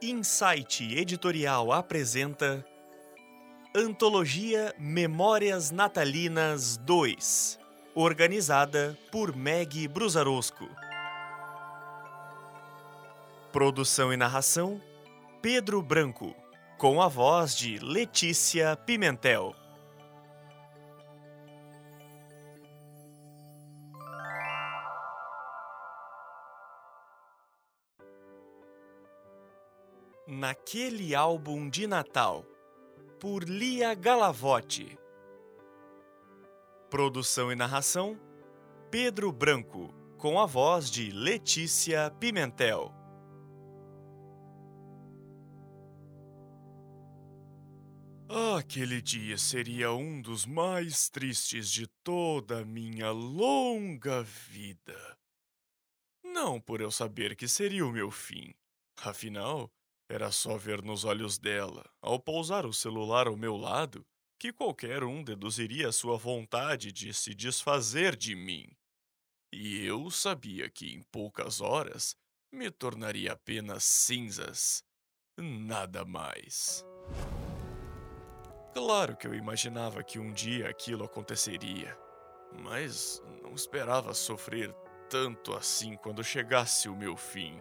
Insight Editorial apresenta Antologia Memórias Natalinas 2, organizada por Meg Brusarosco. Produção e narração: Pedro Branco, com a voz de Letícia Pimentel. Naquele álbum de Natal, por Lia Galavotti. Produção e narração: Pedro Branco, com a voz de Letícia Pimentel. Aquele dia seria um dos mais tristes de toda a minha longa vida. Não por eu saber que seria o meu fim. Afinal, era só ver nos olhos dela, ao pousar o celular ao meu lado, que qualquer um deduziria sua vontade de se desfazer de mim. E eu sabia que em poucas horas me tornaria apenas cinzas. Nada mais. Claro que eu imaginava que um dia aquilo aconteceria, mas não esperava sofrer tanto assim quando chegasse o meu fim.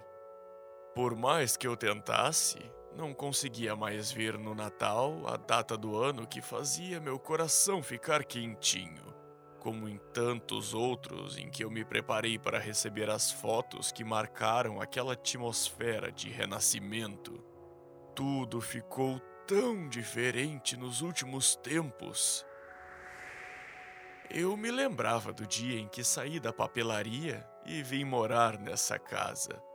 Por mais que eu tentasse, não conseguia mais ver no Natal a data do ano que fazia meu coração ficar quentinho, como em tantos outros em que eu me preparei para receber as fotos que marcaram aquela atmosfera de renascimento. Tudo ficou tão diferente nos últimos tempos. Eu me lembrava do dia em que saí da papelaria e vim morar nessa casa.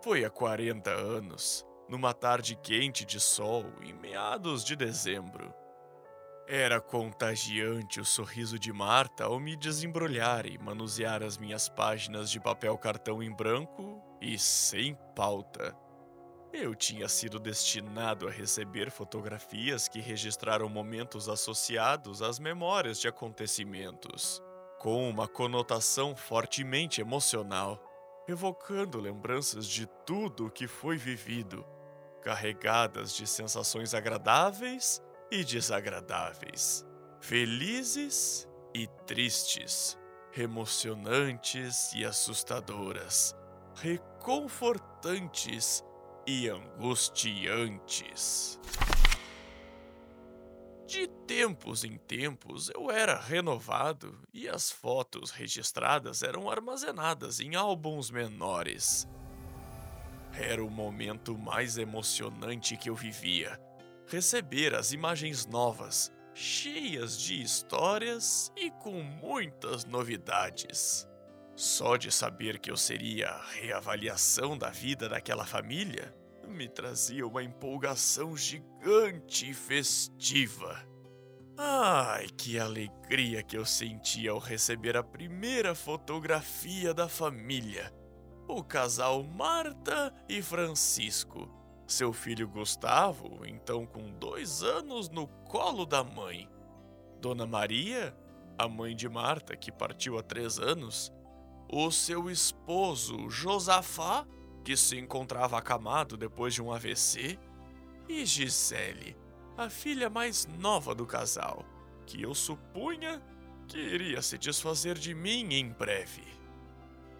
Foi há 40 anos, numa tarde quente de sol, em meados de dezembro. Era contagiante o sorriso de Marta ao me desembrulhar e manusear as minhas páginas de papel cartão em branco e sem pauta. Eu tinha sido destinado a receber fotografias que registraram momentos associados às memórias de acontecimentos, com uma conotação fortemente emocional evocando lembranças de tudo o que foi vivido, carregadas de sensações agradáveis e desagradáveis, felizes e tristes, emocionantes e assustadoras, reconfortantes e angustiantes. De tempos em tempos eu era renovado e as fotos registradas eram armazenadas em álbuns menores. Era o momento mais emocionante que eu vivia. Receber as imagens novas, cheias de histórias e com muitas novidades. Só de saber que eu seria a reavaliação da vida daquela família me trazia uma empolgação gigante e festiva. Ai, que alegria que eu senti ao receber a primeira fotografia da família. O casal Marta e Francisco. Seu filho Gustavo, então com dois anos, no colo da mãe. Dona Maria, a mãe de Marta, que partiu há três anos. O seu esposo Josafá que se encontrava acamado depois de um AVC, e Gisele, a filha mais nova do casal, que eu supunha que iria se desfazer de mim em breve.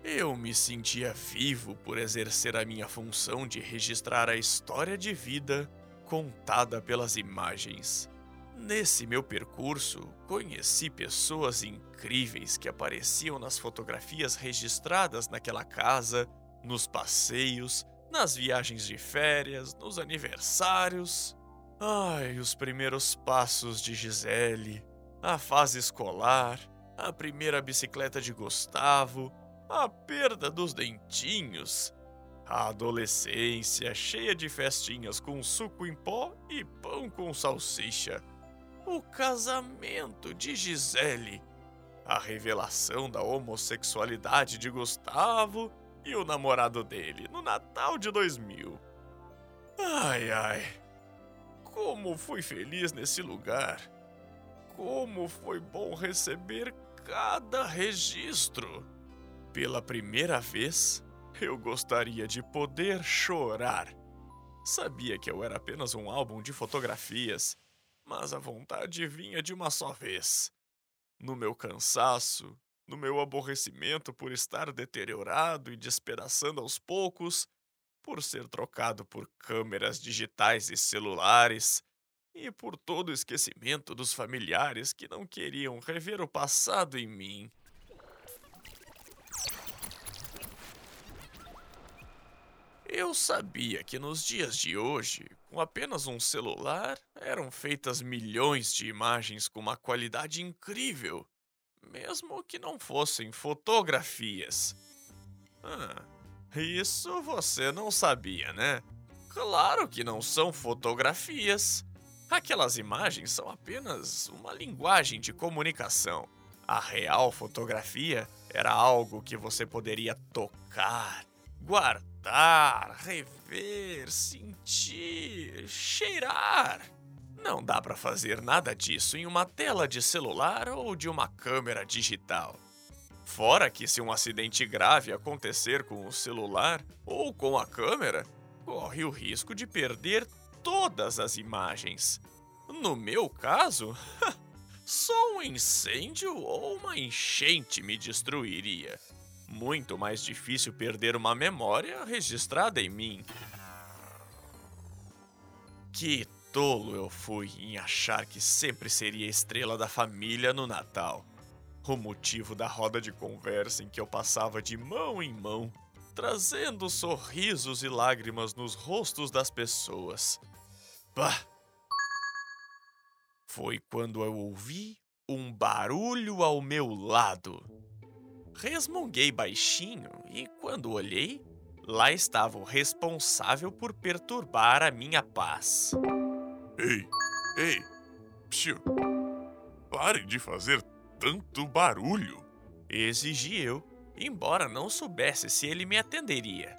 Eu me sentia vivo por exercer a minha função de registrar a história de vida contada pelas imagens. Nesse meu percurso, conheci pessoas incríveis que apareciam nas fotografias registradas naquela casa nos passeios, nas viagens de férias, nos aniversários. Ai, os primeiros passos de Gisele, a fase escolar, a primeira bicicleta de Gustavo, a perda dos dentinhos, a adolescência cheia de festinhas com suco em pó e pão com salsicha, o casamento de Gisele, a revelação da homossexualidade de Gustavo e o namorado dele no Natal de 2000. Ai, ai. Como fui feliz nesse lugar. Como foi bom receber cada registro. Pela primeira vez, eu gostaria de poder chorar. Sabia que eu era apenas um álbum de fotografias, mas a vontade vinha de uma só vez. No meu cansaço, no meu aborrecimento por estar deteriorado e despedaçando aos poucos, por ser trocado por câmeras digitais e celulares, e por todo o esquecimento dos familiares que não queriam rever o passado em mim. Eu sabia que nos dias de hoje, com apenas um celular, eram feitas milhões de imagens com uma qualidade incrível, mesmo que não fossem fotografias. Ah, isso você não sabia, né? Claro que não são fotografias. Aquelas imagens são apenas uma linguagem de comunicação. A real fotografia era algo que você poderia tocar, guardar, rever, sentir, cheirar. Não dá para fazer nada disso em uma tela de celular ou de uma câmera digital. Fora que se um acidente grave acontecer com o celular ou com a câmera, corre o risco de perder todas as imagens. No meu caso, só um incêndio ou uma enchente me destruiria muito mais difícil perder uma memória registrada em mim. Que tolo eu fui em achar que sempre seria estrela da família no Natal. O motivo da roda de conversa em que eu passava de mão em mão, trazendo sorrisos e lágrimas nos rostos das pessoas. Bah! Foi quando eu ouvi um barulho ao meu lado. Resmunguei baixinho e, quando olhei, lá estava o responsável por perturbar a minha paz. Ei, ei, psiu, pare de fazer tanto barulho, exigi eu, embora não soubesse se ele me atenderia.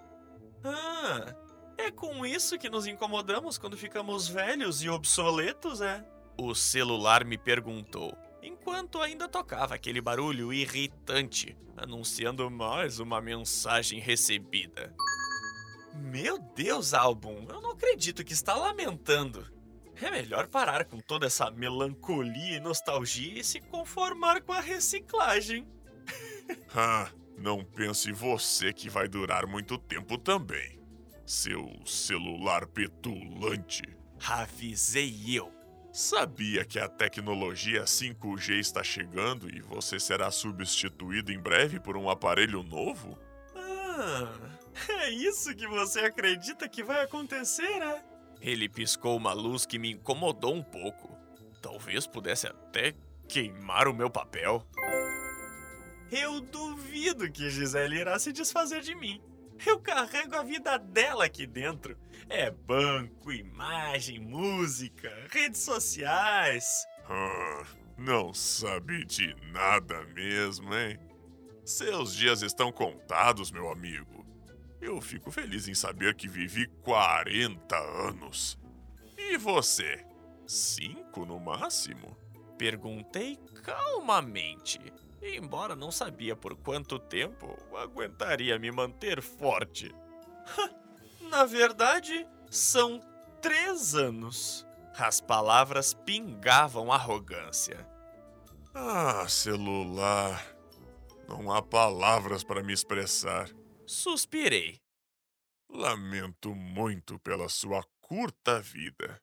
Ah, é com isso que nos incomodamos quando ficamos velhos e obsoletos, é? O celular me perguntou enquanto ainda tocava aquele barulho irritante, anunciando mais uma mensagem recebida. Meu Deus, álbum, eu não acredito que está lamentando. É melhor parar com toda essa melancolia e nostalgia e se conformar com a reciclagem. ah, não pense você que vai durar muito tempo também. Seu celular petulante. Avisei eu. Sabia que a tecnologia 5G está chegando e você será substituído em breve por um aparelho novo? Ah, é isso que você acredita que vai acontecer, né? Ele piscou uma luz que me incomodou um pouco. Talvez pudesse até queimar o meu papel. Eu duvido que Gisele irá se desfazer de mim. Eu carrego a vida dela aqui dentro. É banco, imagem, música, redes sociais. Ah, não sabe de nada mesmo, hein? Seus dias estão contados, meu amigo. Eu fico feliz em saber que vivi 40 anos. E você? Cinco no máximo? Perguntei calmamente embora não sabia por quanto tempo aguentaria me manter forte. Na verdade, são três anos. As palavras pingavam arrogância. Ah, celular. Não há palavras para me expressar. Suspirei. Lamento muito pela sua curta vida.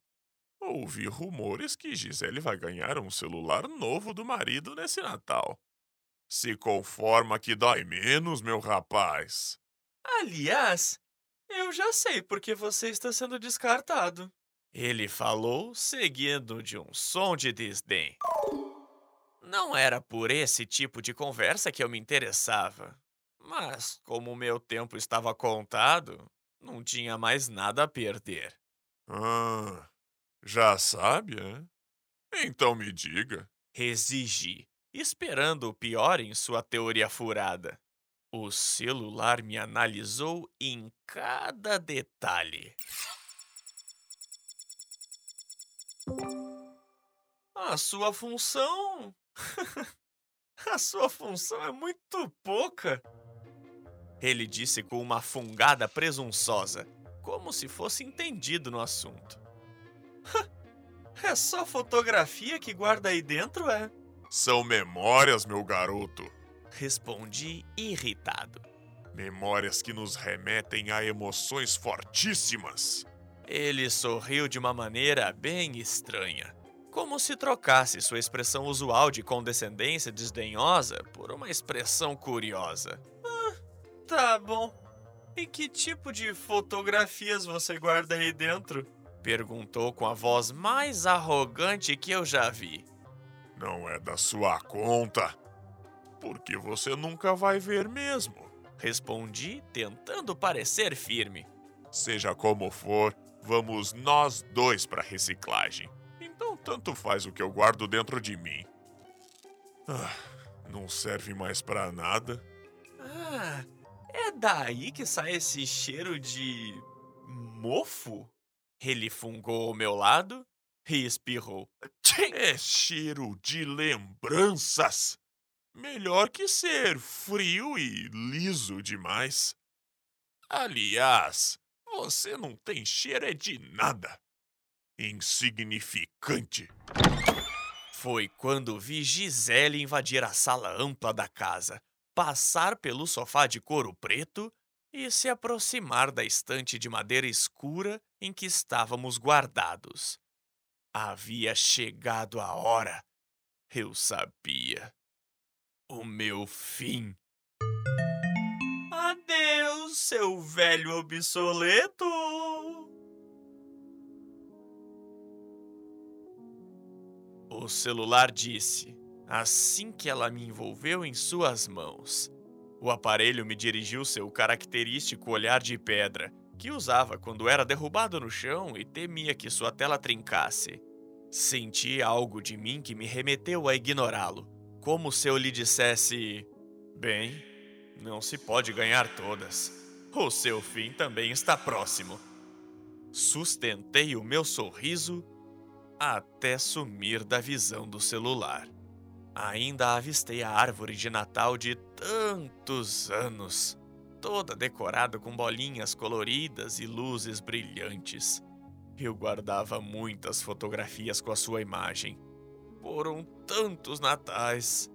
Ouvi rumores que Gisele vai ganhar um celular novo do marido nesse Natal. Se conforma que dói menos, meu rapaz. Aliás, eu já sei porque você está sendo descartado. Ele falou, seguindo de um som de desdém. Não era por esse tipo de conversa que eu me interessava. Mas, como o meu tempo estava contado, não tinha mais nada a perder. Ah, já sabe, hein? Então me diga. Exigi, esperando o pior em sua teoria furada. O celular me analisou em cada detalhe. A sua função. A sua função é muito pouca. Ele disse com uma fungada presunçosa, como se fosse entendido no assunto. é só fotografia que guarda aí dentro, é? São memórias, meu garoto. Respondi irritado. Memórias que nos remetem a emoções fortíssimas. Ele sorriu de uma maneira bem estranha, como se trocasse sua expressão usual de condescendência desdenhosa por uma expressão curiosa. Tá bom. E que tipo de fotografias você guarda aí dentro? Perguntou com a voz mais arrogante que eu já vi. Não é da sua conta. Porque você nunca vai ver mesmo. Respondi, tentando parecer firme. Seja como for, vamos nós dois para reciclagem. Então tanto faz o que eu guardo dentro de mim. Ah, não serve mais para nada. Ah, é daí que sai esse cheiro de mofo? Ele fungou ao meu lado e espirrou. É cheiro de lembranças. Melhor que ser frio e liso demais. Aliás, você não tem cheiro é de nada. Insignificante. Foi quando vi Gisele invadir a sala ampla da casa, passar pelo sofá de couro preto e se aproximar da estante de madeira escura em que estávamos guardados. Havia chegado a hora. Eu sabia. O meu fim. Adeus, seu velho obsoleto! O celular disse, assim que ela me envolveu em suas mãos. O aparelho me dirigiu seu característico olhar de pedra, que usava quando era derrubado no chão e temia que sua tela trincasse. Senti algo de mim que me remeteu a ignorá-lo, como se eu lhe dissesse: Bem, não se pode ganhar todas. O seu fim também está próximo. Sustentei o meu sorriso até sumir da visão do celular. Ainda avistei a árvore de Natal de tantos anos, toda decorada com bolinhas coloridas e luzes brilhantes. Eu guardava muitas fotografias com a sua imagem. Foram tantos natais.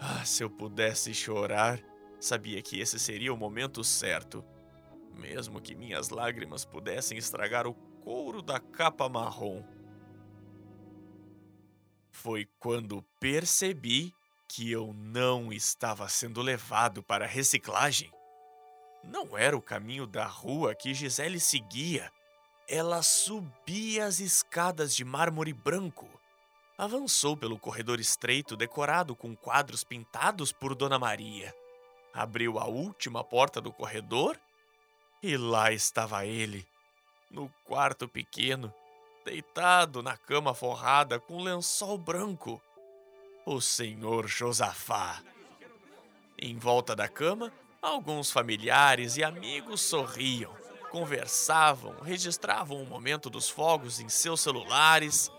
Ah, se eu pudesse chorar, sabia que esse seria o momento certo. Mesmo que minhas lágrimas pudessem estragar o couro da capa marrom. Foi quando percebi que eu não estava sendo levado para a reciclagem. Não era o caminho da rua que Gisele seguia. Ela subia as escadas de mármore branco. Avançou pelo corredor estreito decorado com quadros pintados por Dona Maria. Abriu a última porta do corredor e lá estava ele, no quarto pequeno, deitado na cama forrada com lençol branco. O senhor Josafá. Em volta da cama, alguns familiares e amigos sorriam conversavam, registravam o momento dos fogos em seus celulares.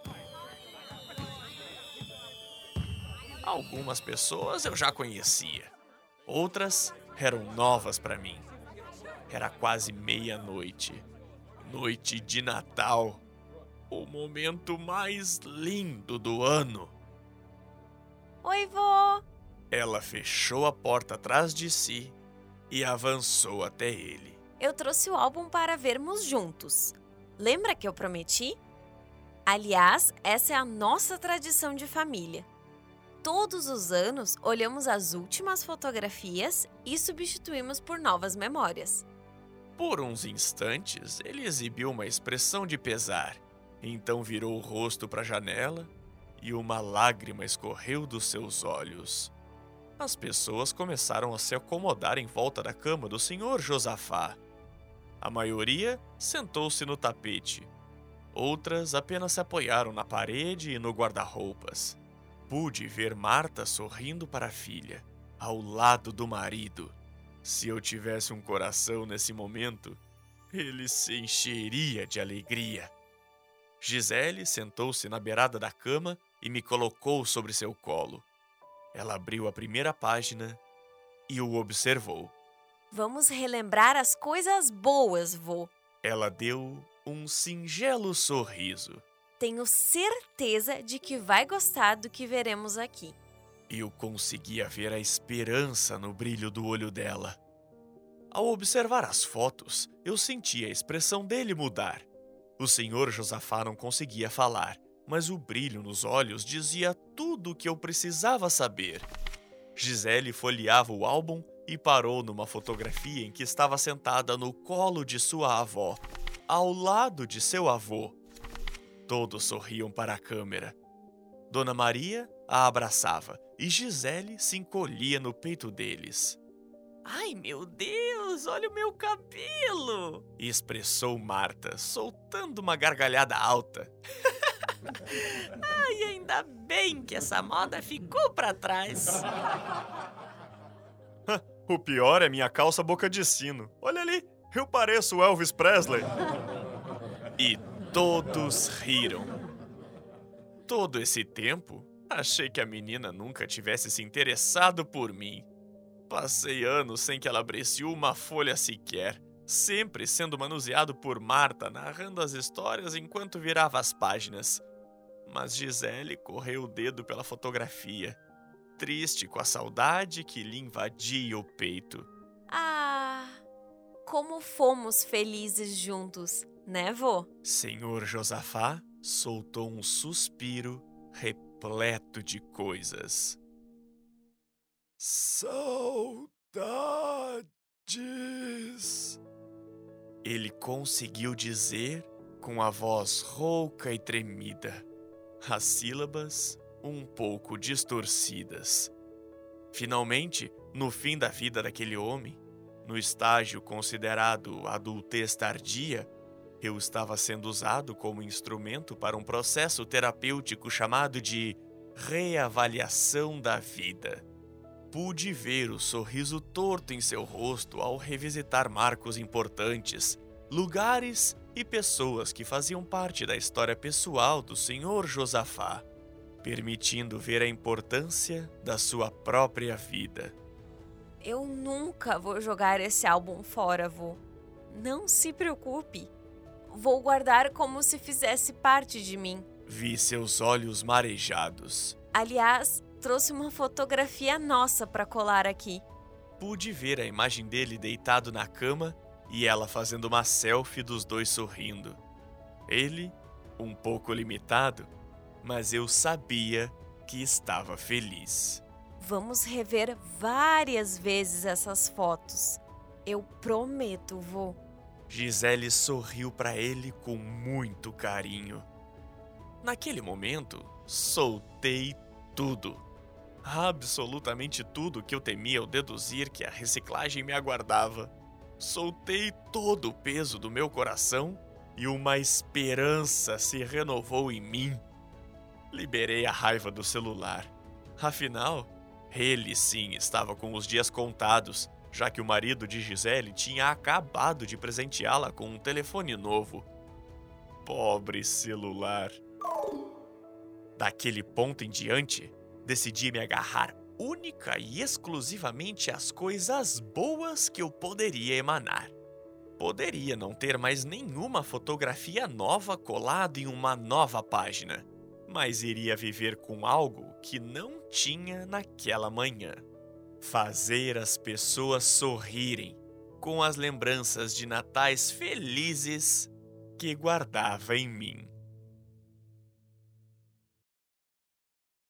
Algumas pessoas eu já conhecia, outras eram novas para mim. Era quase meia-noite, noite de Natal, o momento mais lindo do ano. Oi, vô! Ela fechou a porta atrás de si e avançou até ele eu trouxe o álbum para vermos juntos. Lembra que eu prometi? Aliás, essa é a nossa tradição de família. Todos os anos olhamos as últimas fotografias e substituímos por novas memórias. Por uns instantes, ele exibiu uma expressão de pesar, então virou o rosto para a janela e uma lágrima escorreu dos seus olhos. As pessoas começaram a se acomodar em volta da cama do senhor Josafá. A maioria sentou-se no tapete. Outras apenas se apoiaram na parede e no guarda-roupas. Pude ver Marta sorrindo para a filha, ao lado do marido. Se eu tivesse um coração nesse momento, ele se encheria de alegria. Gisele sentou-se na beirada da cama e me colocou sobre seu colo. Ela abriu a primeira página e o observou. Vamos relembrar as coisas boas, vô. Ela deu um singelo sorriso. Tenho certeza de que vai gostar do que veremos aqui. Eu conseguia ver a esperança no brilho do olho dela. Ao observar as fotos, eu sentia a expressão dele mudar. O senhor Josafá não conseguia falar, mas o brilho nos olhos dizia tudo o que eu precisava saber. Gisele folheava o álbum e parou numa fotografia em que estava sentada no colo de sua avó, ao lado de seu avô. Todos sorriam para a câmera. Dona Maria a abraçava e Gisele se encolhia no peito deles. Ai, meu Deus, olha o meu cabelo! expressou Marta, soltando uma gargalhada alta. Ai, ainda bem que essa moda ficou para trás. o pior é minha calça boca de sino. Olha ali, eu pareço o Elvis Presley. e todos riram. Todo esse tempo, achei que a menina nunca tivesse se interessado por mim. Passei anos sem que ela abrisse uma folha sequer, sempre sendo manuseado por Marta, narrando as histórias enquanto virava as páginas. Mas Gisele correu o dedo pela fotografia, triste com a saudade que lhe invadia o peito. Ah, como fomos felizes juntos, né, vô? Senhor Josafá soltou um suspiro repleto de coisas. Saudades. Ele conseguiu dizer com a voz rouca e tremida as sílabas um pouco distorcidas. Finalmente, no fim da vida daquele homem, no estágio considerado adultez tardia, eu estava sendo usado como instrumento para um processo terapêutico chamado de reavaliação da vida. Pude ver o sorriso torto em seu rosto ao revisitar marcos importantes, lugares e pessoas que faziam parte da história pessoal do Senhor Josafá, permitindo ver a importância da sua própria vida. Eu nunca vou jogar esse álbum fora, vô. Não se preocupe. Vou guardar como se fizesse parte de mim. Vi seus olhos marejados. Aliás, trouxe uma fotografia nossa para colar aqui. Pude ver a imagem dele deitado na cama e ela fazendo uma selfie dos dois sorrindo. Ele, um pouco limitado, mas eu sabia que estava feliz. Vamos rever várias vezes essas fotos. Eu prometo, vô. Gisele sorriu para ele com muito carinho. Naquele momento, soltei tudo. Absolutamente tudo que eu temia ao deduzir que a reciclagem me aguardava. Soltei todo o peso do meu coração e uma esperança se renovou em mim. Liberei a raiva do celular. Afinal, ele sim estava com os dias contados, já que o marido de Gisele tinha acabado de presenteá-la com um telefone novo. Pobre celular. Daquele ponto em diante, decidi me agarrar única e exclusivamente às coisas boas que eu poderia emanar. Poderia não ter mais nenhuma fotografia nova colada em uma nova página, mas iria viver com algo que não tinha naquela manhã. Fazer as pessoas sorrirem com as lembranças de natais felizes que guardava em mim.